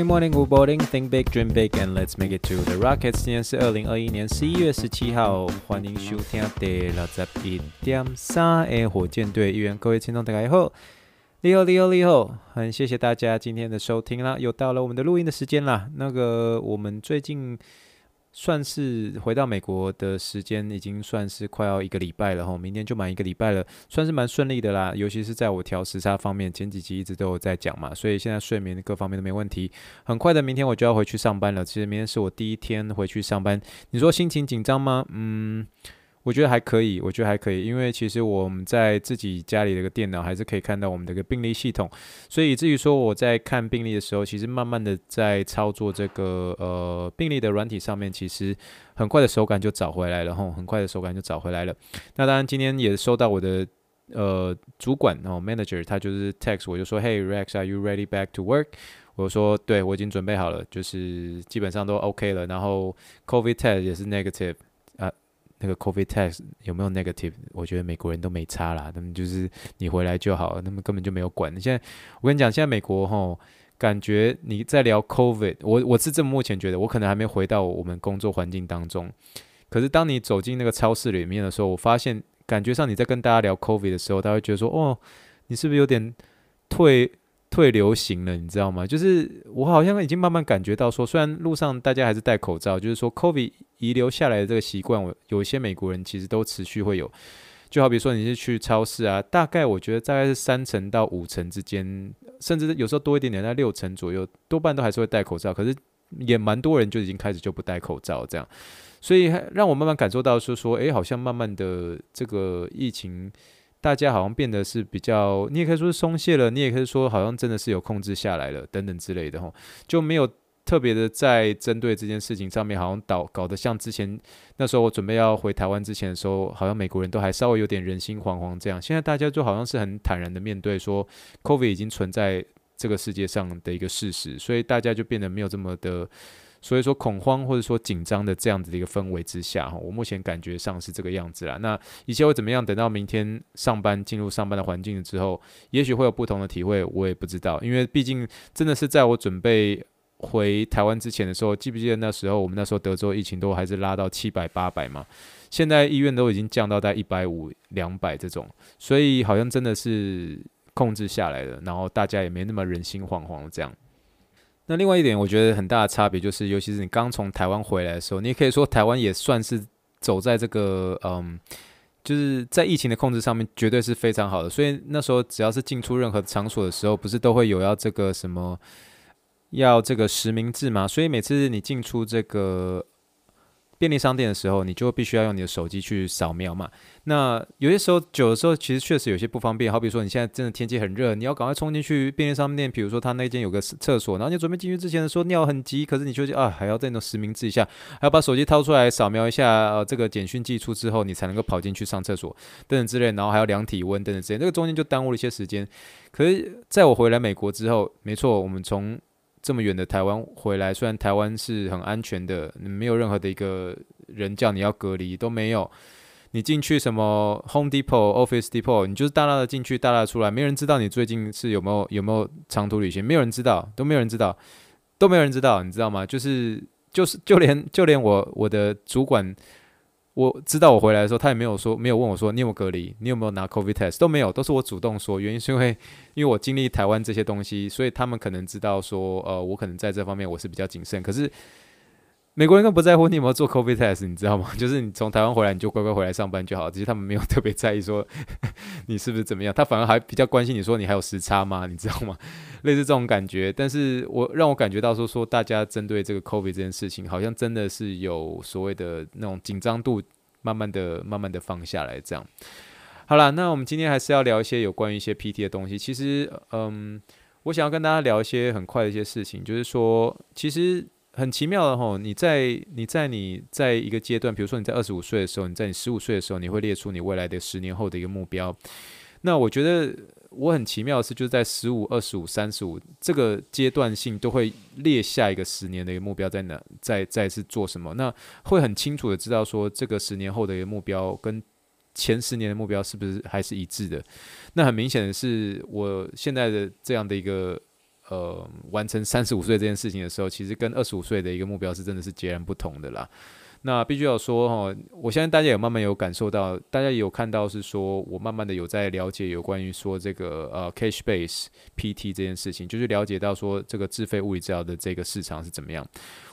Morning, morning, good morning. Think big, dream big, and let's make it to the rockets. 今天是二零二一年十一月十七号，欢迎收听第六十一点三的火箭队一员。各位听众大家好，你好，你好，你好，很谢谢大家今天的收听啦，又到了我们的录音的时间啦。那个我们最近。算是回到美国的时间已经算是快要一个礼拜了吼，明天就满一个礼拜了，算是蛮顺利的啦。尤其是在我调时差方面，前几集一直都有在讲嘛，所以现在睡眠各方面都没问题。很快的，明天我就要回去上班了。其实明天是我第一天回去上班，你说心情紧张吗？嗯。我觉得还可以，我觉得还可以，因为其实我们在自己家里的一个电脑还是可以看到我们的一个病历系统，所以以至于说我在看病历的时候，其实慢慢的在操作这个呃病历的软体上面，其实很快的手感就找回来了吼，很快的手感就找回来了。那当然今天也收到我的呃主管哦 manager，他就是 text 我就说，Hey Rex，Are you ready back to work？我说对，我已经准备好了，就是基本上都 OK 了，然后 COVID test 也是 negative。那个 COVID test 有没有 negative？我觉得美国人都没差啦，他们就是你回来就好了，他们根本就没有管。现在我跟你讲，现在美国吼，感觉你在聊 COVID，我我是这么目前觉得，我可能还没回到我们工作环境当中。可是当你走进那个超市里面的时候，我发现感觉上你在跟大家聊 COVID 的时候，他会觉得说，哦，你是不是有点退？退流行了，你知道吗？就是我好像已经慢慢感觉到说，虽然路上大家还是戴口罩，就是说 COVID 遗留下来的这个习惯，我有一些美国人其实都持续会有。就好比说你是去超市啊，大概我觉得大概是三成到五成之间，甚至有时候多一点点，在六成左右，多半都还是会戴口罩。可是也蛮多人就已经开始就不戴口罩这样，所以让我慢慢感受到说说，诶，好像慢慢的这个疫情。大家好像变得是比较，你也可以说松懈了，你也可以说好像真的是有控制下来了，等等之类的吼，就没有特别的在针对这件事情上面，好像搞搞得像之前那时候我准备要回台湾之前的时候，好像美国人都还稍微有点人心惶惶这样。现在大家就好像是很坦然的面对说，COVID 已经存在这个世界上的一个事实，所以大家就变得没有这么的。所以说恐慌或者说紧张的这样子的一个氛围之下，哈，我目前感觉上是这个样子啦。那一切会怎么样？等到明天上班进入上班的环境之后，也许会有不同的体会，我也不知道。因为毕竟真的是在我准备回台湾之前的时候，记不记得那时候我们那时候德州疫情都还是拉到七百八百嘛？现在医院都已经降到在一百五两百这种，所以好像真的是控制下来了，然后大家也没那么人心惶惶这样。那另外一点，我觉得很大的差别就是，尤其是你刚从台湾回来的时候，你也可以说台湾也算是走在这个，嗯，就是在疫情的控制上面，绝对是非常好的。所以那时候只要是进出任何场所的时候，不是都会有要这个什么，要这个实名制吗？所以每次你进出这个。便利商店的时候，你就必须要用你的手机去扫描嘛。那有些时候，久的时候，其实确实有些不方便。好比说，你现在真的天气很热，你要赶快冲进去便利商店。比如说，他那间有个厕所，然后你准备进去之前说尿很急，可是你就啊，还要在那实名制一下，还要把手机掏出来扫描一下，呃，这个简讯寄出之后，你才能够跑进去上厕所等等之类，然后还要量体温等等之类，这个中间就耽误了一些时间。可是在我回来美国之后，没错，我们从这么远的台湾回来，虽然台湾是很安全的，没有任何的一个人叫你要隔离都没有。你进去什么 Home Depot、Office Depot，你就是大大的进去，大大的出来，没有人知道你最近是有没有有没有长途旅行，没有人知道，都没有人知道，都没有人知道，你知道吗？就是就是就连就连我我的主管。我知道我回来的时候，他也没有说，没有问我说你有隔离，你有没有拿 COVID test，都没有，都是我主动说。原因是因为，因为我经历台湾这些东西，所以他们可能知道说，呃，我可能在这方面我是比较谨慎。可是。美国人更不在乎你有没有做 COVID test，你知道吗？就是你从台湾回来，你就乖乖回来上班就好。只是他们没有特别在意说 你是不是怎么样，他反而还比较关心你说你还有时差吗？你知道吗？类似这种感觉。但是我让我感觉到说说大家针对这个 COVID 这件事情，好像真的是有所谓的那种紧张度，慢慢的、慢慢的放下来。这样好了，那我们今天还是要聊一些有关于一些 PT 的东西。其实，嗯，我想要跟大家聊一些很快的一些事情，就是说，其实。很奇妙的吼，你在你在你在一个阶段，比如说你在二十五岁的时候，你在你十五岁的时候，你会列出你未来的十年后的一个目标。那我觉得我很奇妙的是，就是在十五、二十五、三十五这个阶段性都会列下一个十年的一个目标在哪，在在是做什么，那会很清楚的知道说这个十年后的一个目标跟前十年的目标是不是还是一致的。那很明显的是，我现在的这样的一个。呃，完成三十五岁这件事情的时候，其实跟二十五岁的一个目标是真的是截然不同的啦。那必须要说哈，我相信大家也慢慢有感受到，大家也有看到是说，我慢慢的有在了解有关于说这个呃 cash base PT 这件事情，就是了解到说这个自费物理治疗的这个市场是怎么样。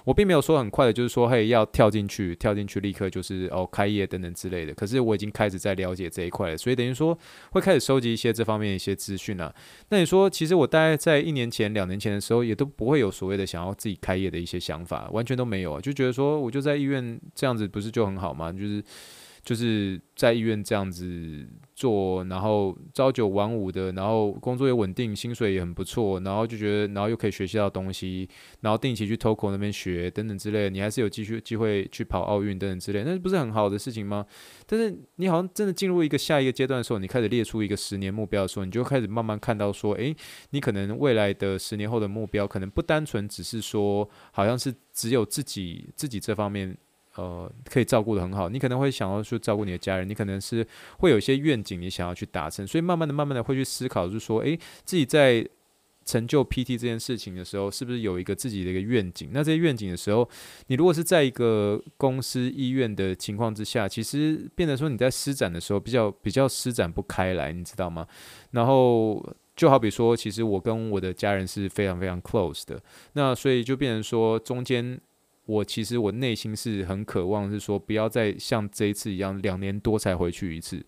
我并没有说很快的，就是说嘿要跳进去，跳进去立刻就是哦开业等等之类的。可是我已经开始在了解这一块了，所以等于说会开始收集一些这方面的一些资讯了。那你说，其实我大概在一年前、两年前的时候，也都不会有所谓的想要自己开业的一些想法，完全都没有啊，就觉得说我就在医院。这样子不是就很好吗？就是就是在医院这样子做，然后朝九晚五的，然后工作也稳定，薪水也很不错，然后就觉得，然后又可以学习到东西，然后定期去 Toco 那边学等等之类，你还是有继续机会去跑奥运等等之类，那不是很好的事情吗？但是你好像真的进入一个下一个阶段的时候，你开始列出一个十年目标的时候，你就开始慢慢看到说，诶，你可能未来的十年后的目标，可能不单纯只是说，好像是只有自己自己这方面。呃，可以照顾得很好，你可能会想要去照顾你的家人，你可能是会有一些愿景，你想要去达成，所以慢慢的、慢慢的会去思考，就是说，诶，自己在成就 PT 这件事情的时候，是不是有一个自己的一个愿景？那这些愿景的时候，你如果是在一个公司、医院的情况之下，其实变得说你在施展的时候，比较比较施展不开来，你知道吗？然后就好比说，其实我跟我的家人是非常非常 close 的，那所以就变成说中间。我其实我内心是很渴望，是说不要再像这一次一样，两年多才回去一次。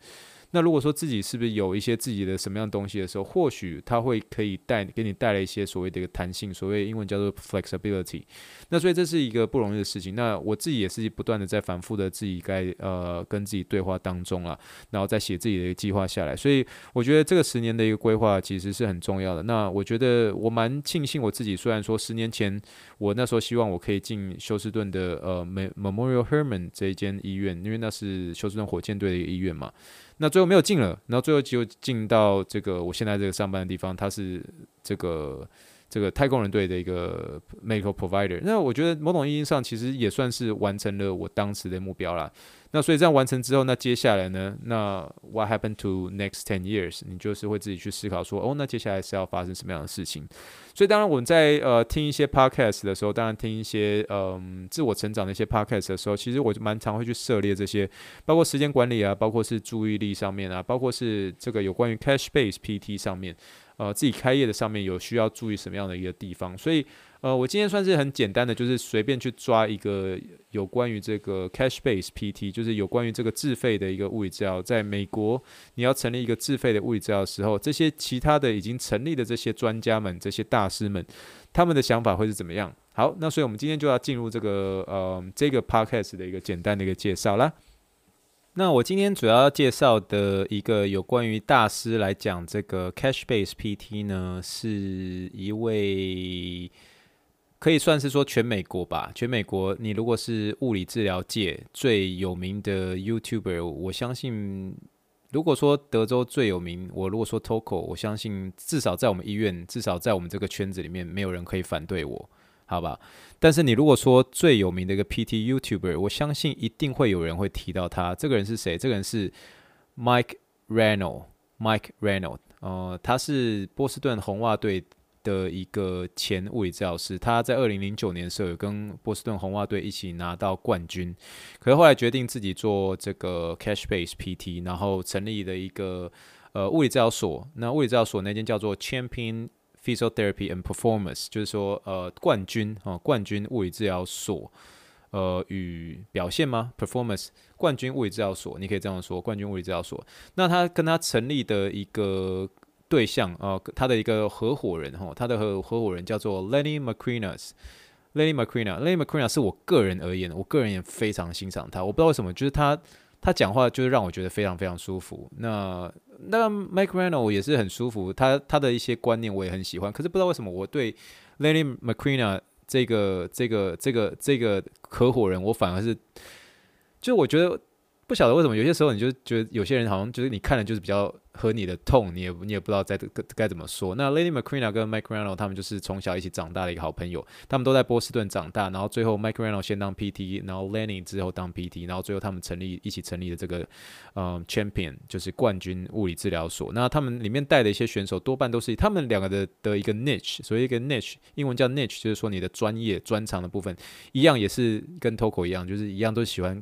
那如果说自己是不是有一些自己的什么样东西的时候，或许他会可以带给你带来一些所谓的一个弹性，所谓英文叫做 flexibility。那所以这是一个不容易的事情。那我自己也是不断的在反复的自己该呃跟自己对话当中啊，然后再写自己的一个计划下来。所以我觉得这个十年的一个规划其实是很重要的。那我觉得我蛮庆幸我自己，虽然说十年前我那时候希望我可以进休斯顿的呃 Memorial Hermann 这一间医院，因为那是休斯顿火箭队的一个医院嘛。那最后没有进了，然后最后就进到这个我现在这个上班的地方，它是这个这个太空人队的一个 medical provider。那我觉得某种意义上其实也算是完成了我当时的目标啦。那所以这样完成之后，那接下来呢？那 What happened to next ten years？你就是会自己去思考说，哦，那接下来是要发生什么样的事情？所以当然我们在呃听一些 podcast 的时候，当然听一些嗯、自我成长的一些 podcast 的时候，其实我就蛮常会去涉猎这些，包括时间管理啊，包括是注意力上面啊，包括是这个有关于 cash base PT 上面，呃，自己开业的上面有需要注意什么样的一个地方，所以。呃，我今天算是很简单的，就是随便去抓一个有关于这个 cash base PT，就是有关于这个自费的一个物理治疗。在美国，你要成立一个自费的物理治疗的时候，这些其他的已经成立的这些专家们、这些大师们，他们的想法会是怎么样？好，那所以我们今天就要进入这个呃这个 podcast 的一个简单的一个介绍啦。那我今天主要介绍的一个有关于大师来讲这个 cash base PT 呢，是一位。可以算是说全美国吧，全美国，你如果是物理治疗界最有名的 YouTuber，我相信，如果说德州最有名，我如果说 Toco，我相信至少在我们医院，至少在我们这个圈子里面，没有人可以反对我，好吧？但是你如果说最有名的一个 PT YouTuber，我相信一定会有人会提到他。这个人是谁？这个人是 Mike reynold mike reynold 呃，他是波士顿红袜队。的一个前物理治疗师，他在二零零九年的时候有跟波士顿红袜队一起拿到冠军，可是后来决定自己做这个 cash base PT，然后成立了一个呃物理治疗所。那物理治疗所那间叫做 Champion Physiotherapy and Performance，就是说呃冠军啊、冠军物理治疗所呃与表现吗？Performance 冠军物理治疗所，你可以这样说，冠军物理治疗所。那他跟他成立的一个。对象啊、呃，他的一个合伙人哈，他的合合伙人叫做 Lenny Macrinas。Lenny Macrinas，Lenny Macrinas 是我个人而言，我个人也非常欣赏他。我不知道为什么，就是他他讲话就是让我觉得非常非常舒服。那那 Mike Reinold 也是很舒服，他他的一些观念我也很喜欢。可是不知道为什么，我对 Lenny Macrinas 这个这个这个这个合伙人，我反而是就我觉得不晓得为什么，有些时候你就觉得有些人好像就是你看的就是比较。和你的痛，你也你也不知道在该该怎么说。那 Lady Macrina 跟 Mike Reano 他们就是从小一起长大的一个好朋友，他们都在波士顿长大，然后最后 Mike Reano 先当 PT，然后 Lenny 之后当 PT，然后最后他们成立一起成立的这个嗯 Champion 就是冠军物理治疗所。那他们里面带的一些选手多半都是他们两个的的一个 niche，所以一个 niche 英文叫 niche，就是说你的专业专长的部分一样，也是跟 Toko 一样，就是一样都喜欢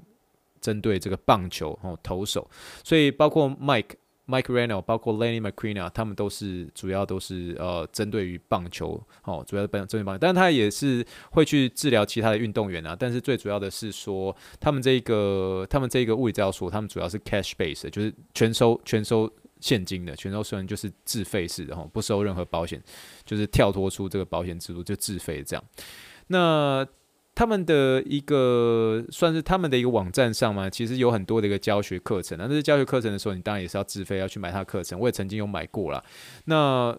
针对这个棒球哦投手，所以包括 Mike。Mike Reano 包括 Lenny McQueen 啊他们都是主要都是呃针对于棒球哦，主要是针对棒球，但他也是会去治疗其他的运动员啊。但是最主要的是说，他们这个他们这个物理治疗所，他们主要是 cash base，就是全收全收现金的，全收收人就是自费式的哈，不收任何保险，就是跳脱出这个保险制度就自费这样。那他们的一个算是他们的一个网站上嘛，其实有很多的一个教学课程。那这教学课程的时候，你当然也是要自费要去买他的课程。我也曾经有买过啦。那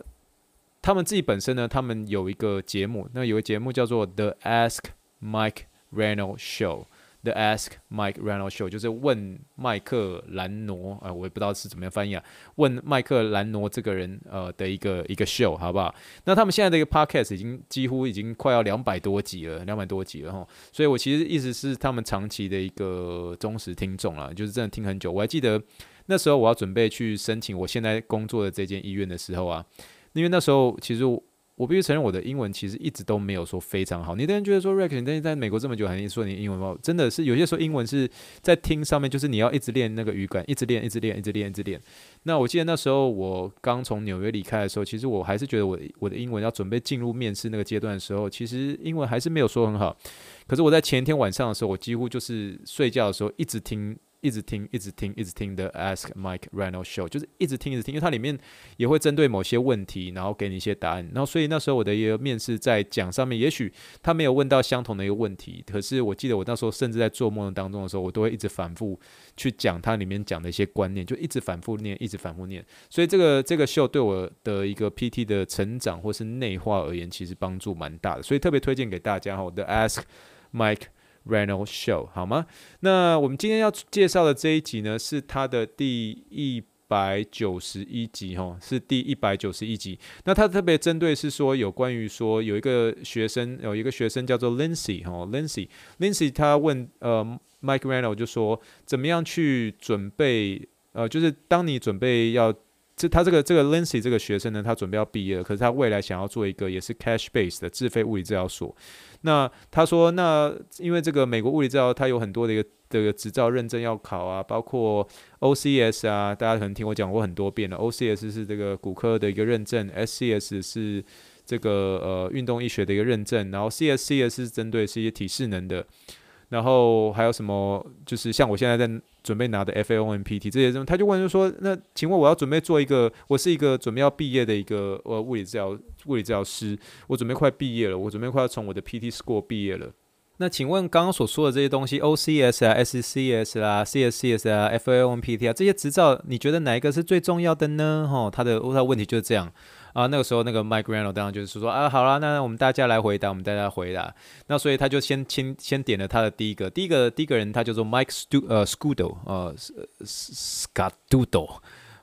他们自己本身呢，他们有一个节目，那有个节目叫做 The Ask Mike Rano Show。The Ask Mike Reano Show 就是问麦克兰诺，啊、呃，我也不知道是怎么样翻译啊。问麦克兰诺这个人，呃，的一个一个 show，好不好？那他们现在的一个 podcast 已经几乎已经快要两百多集了，两百多集了哈。所以我其实意思是他们长期的一个忠实听众了，就是真的听很久。我还记得那时候我要准备去申请我现在工作的这间医院的时候啊，因为那时候其实。我必须承认，我的英文其实一直都没有说非常好。你当然觉得说，Rex，你在在美国这么久，还是说你英文不好？真的是有些时候英文是在听上面，就是你要一直练那个语感，一直练，一直练，一直练，一直练。那我记得那时候我刚从纽约离开的时候，其实我还是觉得我我的英文要准备进入面试那个阶段的时候，其实英文还是没有说很好。可是我在前一天晚上的时候，我几乎就是睡觉的时候一直听。一直听，一直听，一直听的 Ask Mike Reano Show，就是一直听，一直听，因为它里面也会针对某些问题，然后给你一些答案。然后，所以那时候我的一个面试在讲上面，也许他没有问到相同的一个问题，可是我记得我那时候甚至在做梦当中的时候，我都会一直反复去讲它里面讲的一些观念，就一直反复念，一直反复念。所以这个这个秀对我的一个 PT 的成长或是内化而言，其实帮助蛮大的，所以特别推荐给大家哈。The Ask Mike。Reano Show 好吗？那我们今天要介绍的这一集呢，是他的第一百九十一集哈，是第一百九十一集。那他特别针对是说有关于说有一个学生，有一个学生叫做 Lindsay 哈，Lindsay，Lindsay 他问呃 Mike Reano 就说怎么样去准备呃，就是当你准备要。这他这个这个 Lindsay 这个学生呢，他准备要毕业了，可是他未来想要做一个也是 cash base 的自费物理治疗所。那他说，那因为这个美国物理治疗，它有很多的一个这个执照认证要考啊，包括 OCS 啊，大家可能听我讲过很多遍了。OCS 是这个骨科的一个认证，SCS 是这个呃运动医学的一个认证，然后 CSCS 是针对是一些体适能的。然后还有什么？就是像我现在在准备拿的 FAOMPT 这些东西，他就问就说：“那请问我要准备做一个，我是一个准备要毕业的一个呃物理治疗物理治疗师，我准备快毕业了，我准备快要从我的 PT School 毕业了。那请问刚刚所说的这些东西，OCS 啊、SCS 啊、CSCS 啊、FAOMPT 啊这些执照，你觉得哪一个是最重要的呢？哈，他的问他的问题就是这样。”啊，那个时候那个 Mike r a n o 当然就是说啊，好啦，那我们大家来回答，我们大家回答。那所以他就先先先点了他的第一个，第一个第一个人他叫做 Mike Stu 呃 Scudo 呃 Scadudo。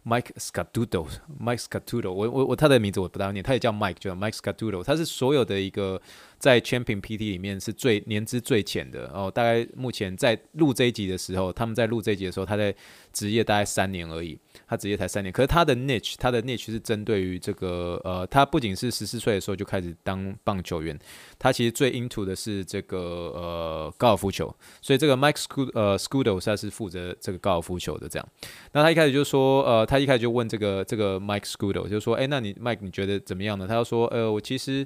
Mike Scatudo，Mike Scatudo，我我我他的名字我不大念，他也叫 Mike，叫 Mike Scatudo，他是所有的一个在 Champion PT 里面是最年资最浅的哦，大概目前在录这一集的时候，他们在录这一集的时候，他在职业大概三年而已，他职业才三年，可是他的 niche，他的 niche 是针对于这个呃，他不仅是十四岁的时候就开始当棒球员，他其实最 into 的是这个呃高尔夫球，所以这个 Mike Scudo 呃 Scudo 他是负责这个高尔夫球的这样，那他一开始就说呃他。一开始就问这个这个 Mike Scudo，就说：“哎，那你 Mike 你觉得怎么样呢？”他就说：“呃，我其实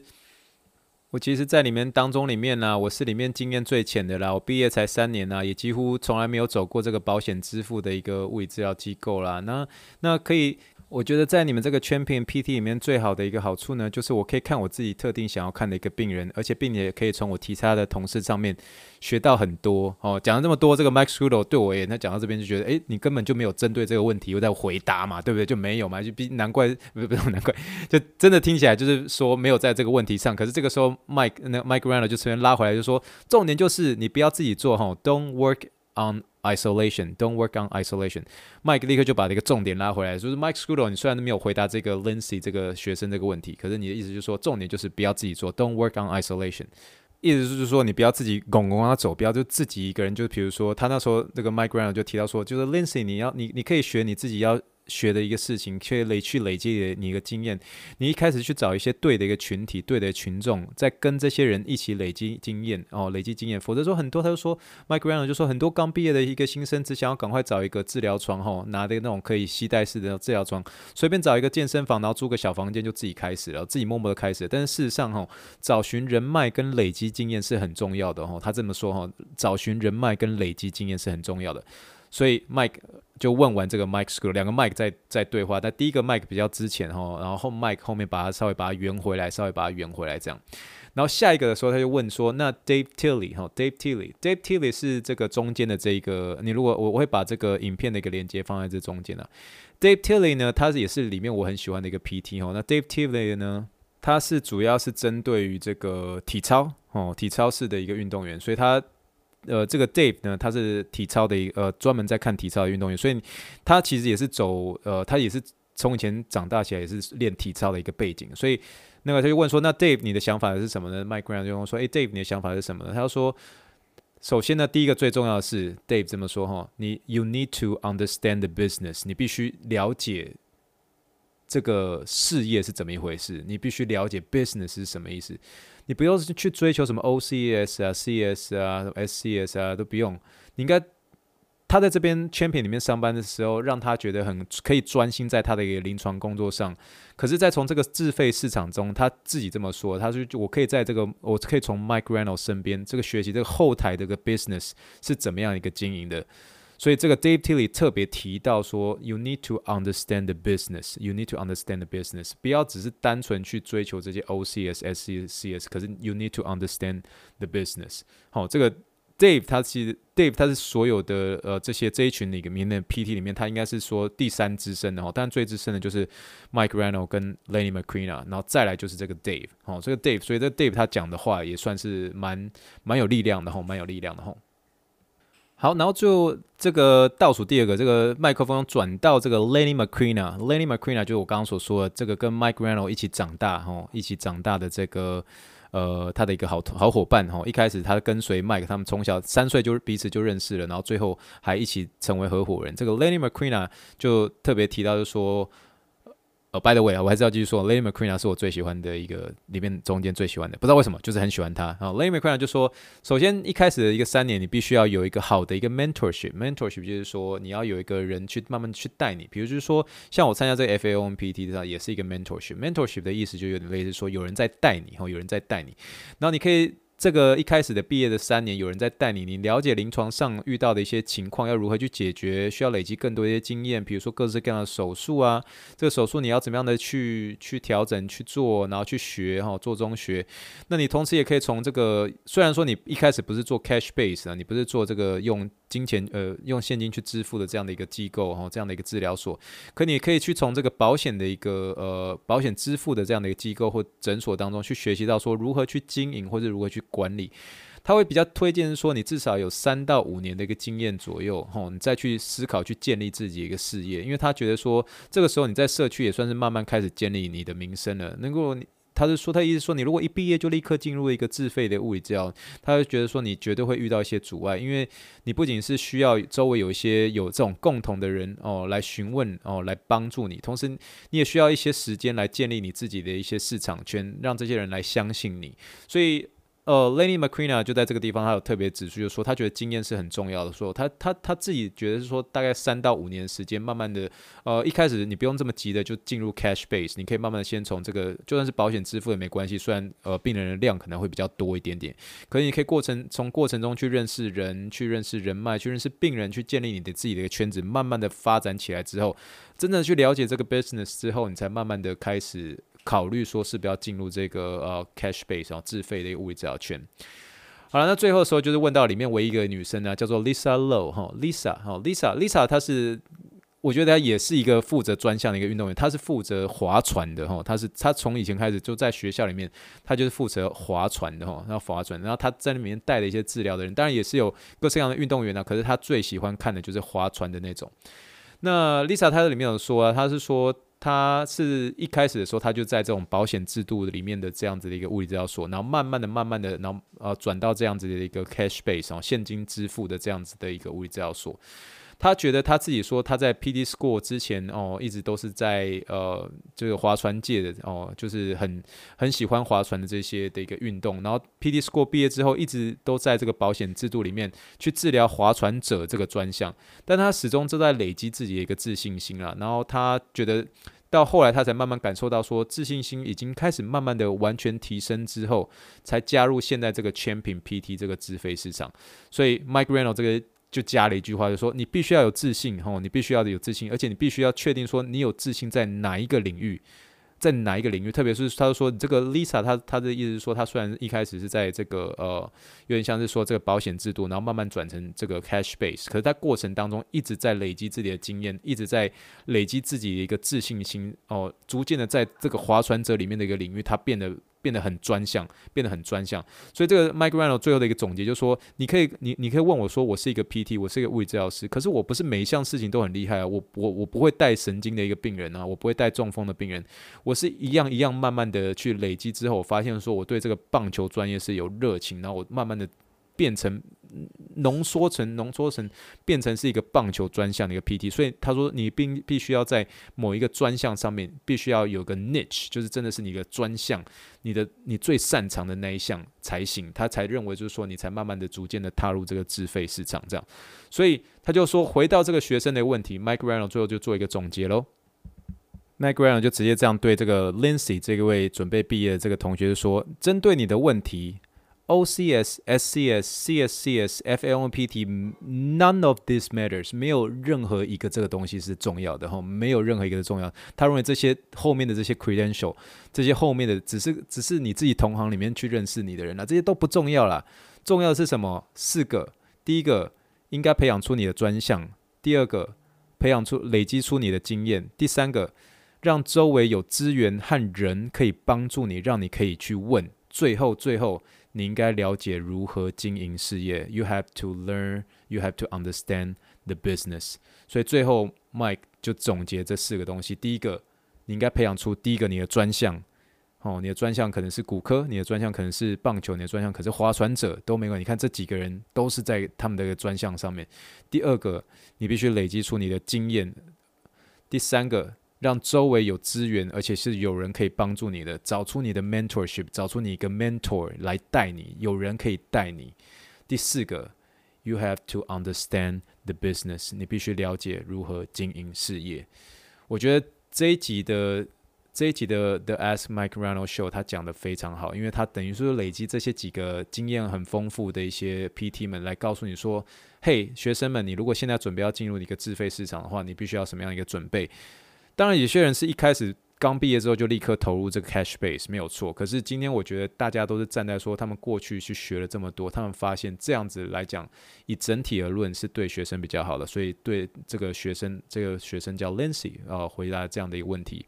我其实，在里面当中里面呢、我是里面经验最浅的啦。我毕业才三年啊，也几乎从来没有走过这个保险支付的一个物理治疗机构啦。那那可以。”我觉得在你们这个 Champion PT 里面最好的一个好处呢，就是我可以看我自己特定想要看的一个病人，而且并且可以从我其他的同事上面学到很多。哦，讲了这么多，这个 Mike Scudo 对我而言，他讲到这边就觉得，诶，你根本就没有针对这个问题又在回答嘛，对不对？就没有嘛，就比难怪不不难怪，就真的听起来就是说没有在这个问题上。可是这个时候，Mike 那 Mike Reano 就随便拉回来，就说重点就是你不要自己做哈，Don't work on isolation，don't work on isolation。Mike 立刻就把这个重点拉回来，就是 Mike Scudo，你虽然没有回答这个 Lindsay 这个学生这个问题，可是你的意思就是说，重点就是不要自己做，don't work on isolation。意思就是说，你不要自己拱拱啊走，不要就自己一个人，就比如说他那时候这个 Mike Grano 就提到说，就是 Lindsay，你要你你可以学你自己要。学的一个事情，去累去累积你一个经验。你一开始去找一些对的一个群体，对的群众，再跟这些人一起累积经验哦，累积经验。否则说很多，他就说，Mike Grano 就说很多刚毕业的一个新生，只想要赶快找一个治疗床，哈，拿的那种可以携带式的治疗床，随便找一个健身房，然后租个小房间就自己开始了，自己默默的开始。但是事实上，哈，找寻人脉跟累积经验是很重要的，哈。他这么说，哈，找寻人脉跟累积经验是很重要的。所以 Mike 就问完这个 Mike School，两个 Mike 在在对话，但第一个 Mike 比较之前哈，然后后 Mike 后面把它稍微把它圆回来，稍微把它圆回来这样。然后下一个的时候，他就问说：“那 Dave Tilley 哈，Dave Tilley，Dave Tilley 是这个中间的这一个，你如果我我会把这个影片的一个连接放在这中间啊。Dave Tilley 呢，他也是里面我很喜欢的一个 PT 哈。那 Dave Tilley 呢，他是主要是针对于这个体操哦，体操式的一个运动员，所以他。呃，这个 Dave 呢，他是体操的一呃，专门在看体操的运动员，所以他其实也是走呃，他也是从以前长大起来也是练体操的一个背景，所以那个他就问说，那 Dave 你的想法是什么呢？Mike Grano 就说，诶，Dave 你的想法是什么呢？他就说，首先呢，第一个最重要的是 Dave 这么说哈，你 You need to understand the business，你必须了解这个事业是怎么一回事，你必须了解 business 是什么意思。你不用去追求什么 OCS 啊、CS 啊、SCS 啊，都不用。你应该他在这边 Champion 里面上班的时候，让他觉得很可以专心在他的一个临床工作上。可是，在从这个自费市场中，他自己这么说，他说：“我可以在这个，我可以从 Mike Rano 身边这个学习这个后台的一个 business 是怎么样一个经营的。”所以这个 Dave Tilly 特别提到说，You need to understand the business. You need to understand the business. 不要只是单纯去追求这些 OCS、SCCS，可是 You need to understand the business。好，这个 Dave 他其实 Dave 他是所有的呃这些这一群里面的 PT 里面，他应该是说第三资深的哈，但最资深的就是 Mike r a n o 跟 Lenny McQueen 然后再来就是这个 Dave。好，这个 Dave，所以这 Dave 他讲的话也算是蛮蛮有力量的哈，蛮有力量的哈。好，然后就这个倒数第二个，这个麦克风转到这个 Lenny McQueen，Lenny McQueen 就是我刚刚所说的这个跟 Mike Rano 一起长大哈，一起长大的这个呃他的一个好好伙伴哈。一开始他跟随 Mike，他们从小三岁就彼此就认识了，然后最后还一起成为合伙人。这个 Lenny McQueen 就特别提到就说。哦、oh，by the way 啊，我还是要继续说，Lady McQueen 是我最喜欢的一个里面中间最喜欢的，不知道为什么，就是很喜欢他。啊 Lady McQueen 就说，首先一开始的一个三年，你必须要有一个好的一个 mentorship，mentorship 就是说你要有一个人去慢慢去带你，比如就是说像我参加这个 FAOMPT 上也是一个 mentorship，mentorship 的意思就有点类似说有人在带你，哈，有人在带你，然后你可以。这个一开始的毕业的三年，有人在带你，你了解临床上遇到的一些情况，要如何去解决，需要累积更多一些经验，比如说各式各样的手术啊，这个手术你要怎么样的去去调整去做，然后去学哈，做中学。那你同时也可以从这个，虽然说你一开始不是做 cash base 啊，你不是做这个用。金钱呃，用现金去支付的这样的一个机构哈，这样的一个治疗所，可你可以去从这个保险的一个呃保险支付的这样的一个机构或诊所当中去学习到说如何去经营或者如何去管理，他会比较推荐说你至少有三到五年的一个经验左右吼，你再去思考去建立自己一个事业，因为他觉得说这个时候你在社区也算是慢慢开始建立你的名声了，能够。他是说，他意思说，你如果一毕业就立刻进入一个自费的物理治疗，他就觉得说，你绝对会遇到一些阻碍，因为你不仅是需要周围有一些有这种共同的人哦来询问哦来帮助你，同时你也需要一些时间来建立你自己的一些市场圈，让这些人来相信你，所以。呃，Lenny McQueen 就在这个地方，他有特别指出，就是说他觉得经验是很重要的。说他他他自己觉得是说，大概三到五年时间，慢慢的，呃，一开始你不用这么急的就进入 cash base，你可以慢慢的先从这个，就算是保险支付也没关系。虽然呃病人的量可能会比较多一点点，可是你可以过程从过程中去认识人，去认识人脉，去认识病人，去建立你的自己的一个圈子，慢慢的发展起来之后，真的去了解这个 business 之后，你才慢慢的开始。考虑说是不要进入这个呃 cash base 然后自费的一个物理治疗圈。好了，那最后的时候就是问到里面唯一一个女生呢，叫做 Lisa Low 哈，Lisa 哈，Lisa Lisa 她是我觉得他也是一个负责专项的一个运动员，他是负责划船的哈，他是他从以前开始就在学校里面，他就是负责划船的哈，然后划船，然后他在里面带了一些治疗的人，当然也是有各式各样的运动员呢，可是他最喜欢看的就是划船的那种。那 Lisa 她在里面有说啊，她是说他是一开始的时候，他就在这种保险制度里面的这样子的一个物理治疗所，然后慢慢的、慢慢的，然后呃转到这样子的一个 cash base 哦，现金支付的这样子的一个物理治疗所。他觉得他自己说他在 PT School 之前哦，一直都是在呃这个划船界的哦，就是很很喜欢划船的这些的一个运动。然后 PT School 毕业之后，一直都在这个保险制度里面去治疗划船者这个专项，但他始终都在累积自己的一个自信心啊。然后他觉得到后来他才慢慢感受到说自信心已经开始慢慢的完全提升之后，才加入现在这个 Champion PT 这个自费市场。所以 Mike Reano 这个。就加了一句话，就说你必须要有自信，吼，你必须要有自信，而且你必须要确定说你有自信在哪一个领域，在哪一个领域，特别是他说这个 Lisa，他他的意思是说，他虽然一开始是在这个呃，有点像是说这个保险制度，然后慢慢转成这个 cash base，可是在过程当中一直在累积自己的经验，一直在累积自己的一个自信心，哦，逐渐的在这个划船者里面的一个领域，他变得。变得很专项，变得很专项，所以这个 Mike Rano 最后的一个总结就是说，你可以，你你可以问我说，我是一个 PT，我是一个物理治疗师，可是我不是每一项事情都很厉害啊，我我我不会带神经的一个病人啊，我不会带中风的病人，我是一样一样慢慢的去累积之后，我发现说我对这个棒球专业是有热情，然后我慢慢的。变成浓缩成浓缩成变成是一个棒球专项的一个 PT，所以他说你必必须要在某一个专项上面必须要有个 niche，就是真的是你的专项，你的你最擅长的那一项才行，他才认为就是说你才慢慢的逐渐的踏入这个自费市场这样，所以他就说回到这个学生的问题，Mike r a n o 最后就做一个总结喽，Mike Reano 就直接这样对这个 Lindsay 这位准备毕业的这个同学说，针对你的问题。OCS、SCS、CSCS、FLNPT none of this matters，没有任何一个这个东西是重要的哈，没有任何一个是重要。他认为这些后面的这些 credential，这些后面的只是只是你自己同行里面去认识你的人了，这些都不重要了。重要的是什么？四个，第一个应该培养出你的专项，第二个培养出累积出你的经验，第三个让周围有资源和人可以帮助你，让你可以去问。最后，最后。你应该了解如何经营事业。You have to learn, you have to understand the business。所以最后，Mike 就总结这四个东西。第一个，你应该培养出第一个你的专项。哦，你的专项可能是骨科，你的专项可能是棒球，你的专项可是划船者都没关系。你看这几个人都是在他们的专项上面。第二个，你必须累积出你的经验。第三个。让周围有资源，而且是有人可以帮助你的，找出你的 mentorship，找出你一个 mentor 来带你，有人可以带你。第四个，you have to understand the business，你必须了解如何经营事业。我觉得这一集的这一集的 The Ask Mike Reano Show，他讲得非常好，因为他等于说累积这些几个经验很丰富的一些 PT 们来告诉你说，嘿，学生们，你如果现在准备要进入一个自费市场的话，你必须要什么样一个准备？当然，有些人是一开始刚毕业之后就立刻投入这个 cash base 没有错。可是今天我觉得大家都是站在说，他们过去去学了这么多，他们发现这样子来讲，以整体而论是对学生比较好的，所以对这个学生，这个学生叫 Lindsay 啊，回答这样的一个问题。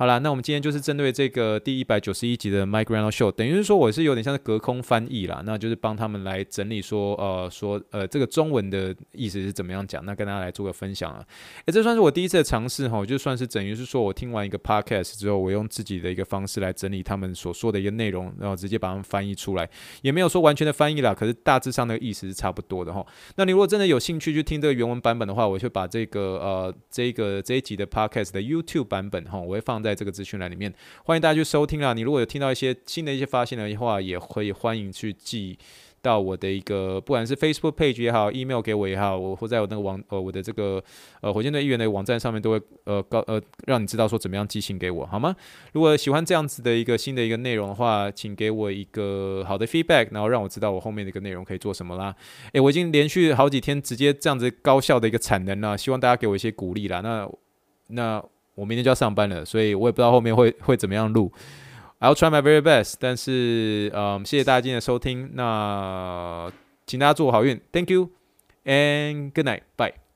好啦，那我们今天就是针对这个第一百九十一集的 Mike Reano Show，等于是说我是有点像是隔空翻译啦，那就是帮他们来整理说，呃，说呃这个中文的意思是怎么样讲，那跟大家来做个分享啊。诶，这算是我第一次的尝试哈，就算是等于是说我听完一个 podcast 之后，我用自己的一个方式来整理他们所说的一个内容，然后直接把他们翻译出来，也没有说完全的翻译啦，可是大致上的意思是差不多的哈。那你如果真的有兴趣去听这个原文版本的话，我就把这个呃这个这一集的 podcast 的 YouTube 版本哈，我会放在。在这个资讯栏里面，欢迎大家去收听啊！你如果有听到一些新的一些发现的话，也可以欢迎去寄到我的一个，不管是 Facebook page 也好，email 给我也好，我或在我那个网呃我的这个呃火箭队议员的网站上面都会呃告呃让你知道说怎么样寄信给我，好吗？如果喜欢这样子的一个新的一个内容的话，请给我一个好的 feedback，然后让我知道我后面的一个内容可以做什么啦。诶，我已经连续好几天直接这样子高效的一个产能了，希望大家给我一些鼓励啦。那那。我明天就要上班了，所以我也不知道后面会会怎么样录。I'll try my very best，但是，嗯，谢谢大家今天的收听，那请大家祝我好运，Thank you and good night，bye。